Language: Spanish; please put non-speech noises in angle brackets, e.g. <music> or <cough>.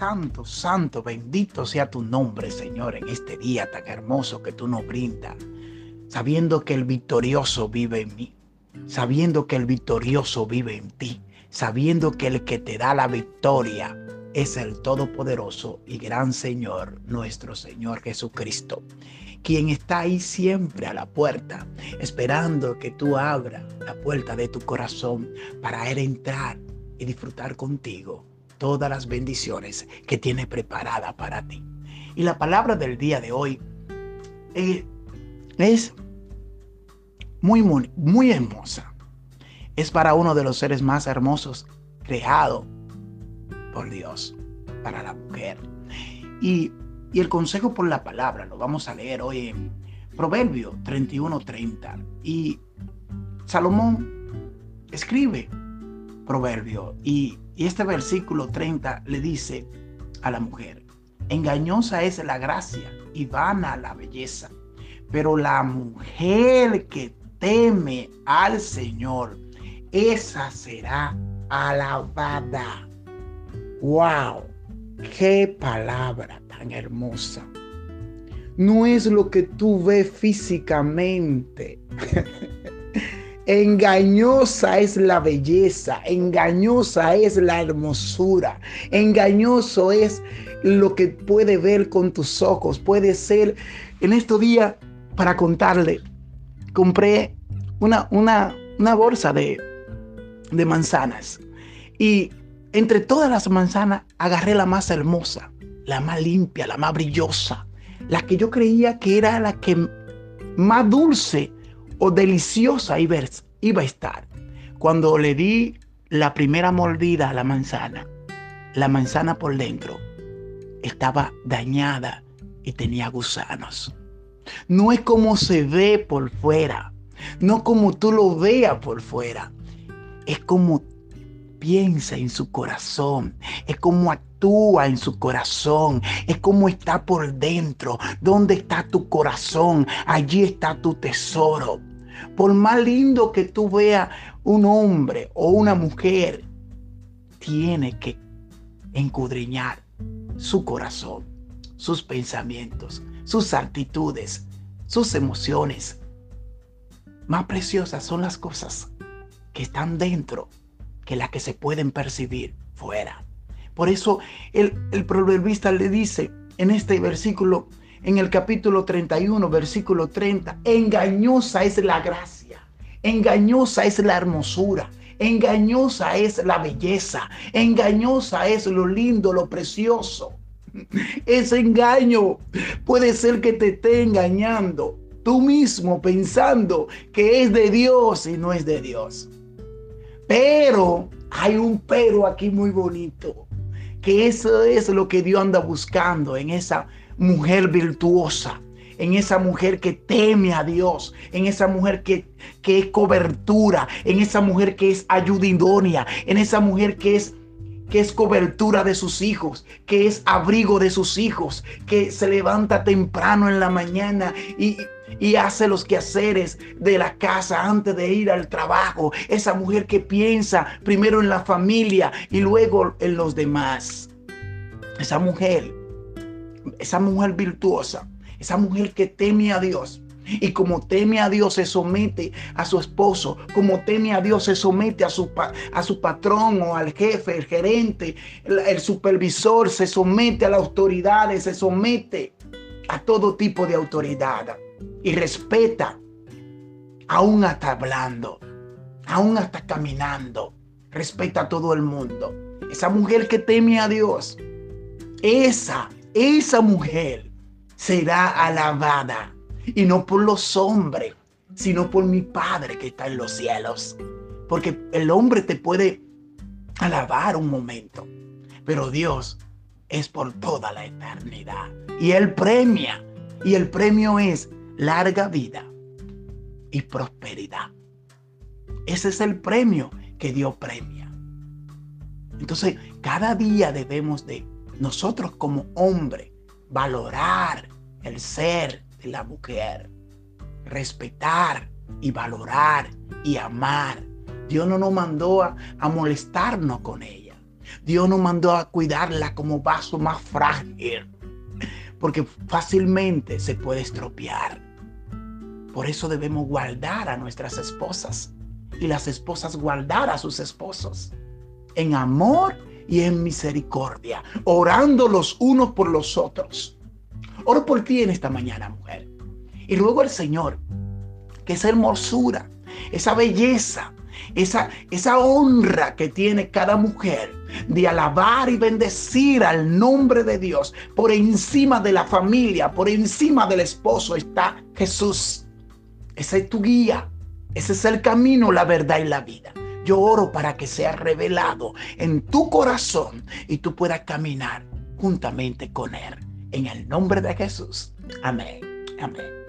Santo, santo, bendito sea tu nombre, Señor, en este día tan hermoso que tú nos brindas, sabiendo que el victorioso vive en mí, sabiendo que el victorioso vive en ti, sabiendo que el que te da la victoria es el Todopoderoso y Gran Señor, nuestro Señor Jesucristo, quien está ahí siempre a la puerta, esperando que tú abras la puerta de tu corazón para él entrar y disfrutar contigo todas las bendiciones que tiene preparada para ti. Y la palabra del día de hoy eh, es muy, muy, muy hermosa. Es para uno de los seres más hermosos creado por Dios, para la mujer. Y, y el consejo por la palabra lo vamos a leer hoy en Proverbio 31:30. Y Salomón escribe Proverbio y, y este versículo 30 le dice a la mujer, engañosa es la gracia y vana la belleza, pero la mujer que teme al Señor, esa será alabada. ¡Wow! ¡Qué palabra tan hermosa! No es lo que tú ves físicamente. <laughs> Engañosa es la belleza, engañosa es la hermosura, engañoso es lo que puede ver con tus ojos. Puede ser, en estos días, para contarle, compré una, una, una bolsa de, de manzanas y entre todas las manzanas agarré la más hermosa, la más limpia, la más brillosa, la que yo creía que era la que más dulce o deliciosa iba, a estar. Cuando le di la primera mordida a la manzana, la manzana por dentro estaba dañada y tenía gusanos. No es como se ve por fuera, no como tú lo veas por fuera, es como piensa en su corazón, es como actúa en su corazón, es como está por dentro. ¿Dónde está tu corazón? Allí está tu tesoro. Por más lindo que tú veas un hombre o una mujer, tiene que encudriñar su corazón, sus pensamientos, sus actitudes, sus emociones. Más preciosas son las cosas que están dentro que las que se pueden percibir fuera. Por eso el, el proverbista le dice en este versículo, en el capítulo 31, versículo 30, engañosa es la gracia, engañosa es la hermosura, engañosa es la belleza, engañosa es lo lindo, lo precioso. <laughs> Ese engaño puede ser que te esté engañando tú mismo pensando que es de Dios y no es de Dios. Pero hay un pero aquí muy bonito, que eso es lo que Dios anda buscando en esa mujer virtuosa, en esa mujer que teme a Dios, en esa mujer que, que es cobertura, en esa mujer que es ayudidonia, en esa mujer que es que es cobertura de sus hijos, que es abrigo de sus hijos, que se levanta temprano en la mañana y, y hace los quehaceres de la casa antes de ir al trabajo. Esa mujer que piensa primero en la familia y luego en los demás. Esa mujer, esa mujer virtuosa, esa mujer que teme a Dios, y como teme a Dios, se somete a su esposo. Como teme a Dios, se somete a su, a su patrón o al jefe, el gerente, el, supervisor. Se somete a las autoridades, se somete a todo tipo de autoridad. Y respeta, aún hasta hablando, aún hasta caminando. Respeta a todo el mundo. Esa mujer que teme a Dios, esa, esa mujer será alabada y no por los hombres, sino por mi Padre que está en los cielos. Porque el hombre te puede alabar un momento, pero Dios es por toda la eternidad. Y Él premia, y el premio es larga vida y prosperidad. Ese es el premio que Dios premia. Entonces, cada día debemos de nosotros como hombre valorar el ser de la mujer. Respetar y valorar y amar. Dios no nos mandó a, molestarnos con ella. Dios nos mandó a cuidarla como vaso más frágil, porque fácilmente se puede estropear. Por eso debemos guardar a nuestras esposas y las esposas guardar a sus esposos en amor y en misericordia, orando los unos por los otros. Oro por ti en esta mañana, mujer. Y luego el Señor, que esa hermosura, esa belleza, esa, esa honra que tiene cada mujer de alabar y bendecir al nombre de Dios por encima de la familia, por encima del esposo está Jesús. Esa es tu guía, ese es el camino, la verdad y la vida. Yo oro para que sea revelado en tu corazón y tú puedas caminar juntamente con Él. En el nombre de Jesús. Amén. Amén.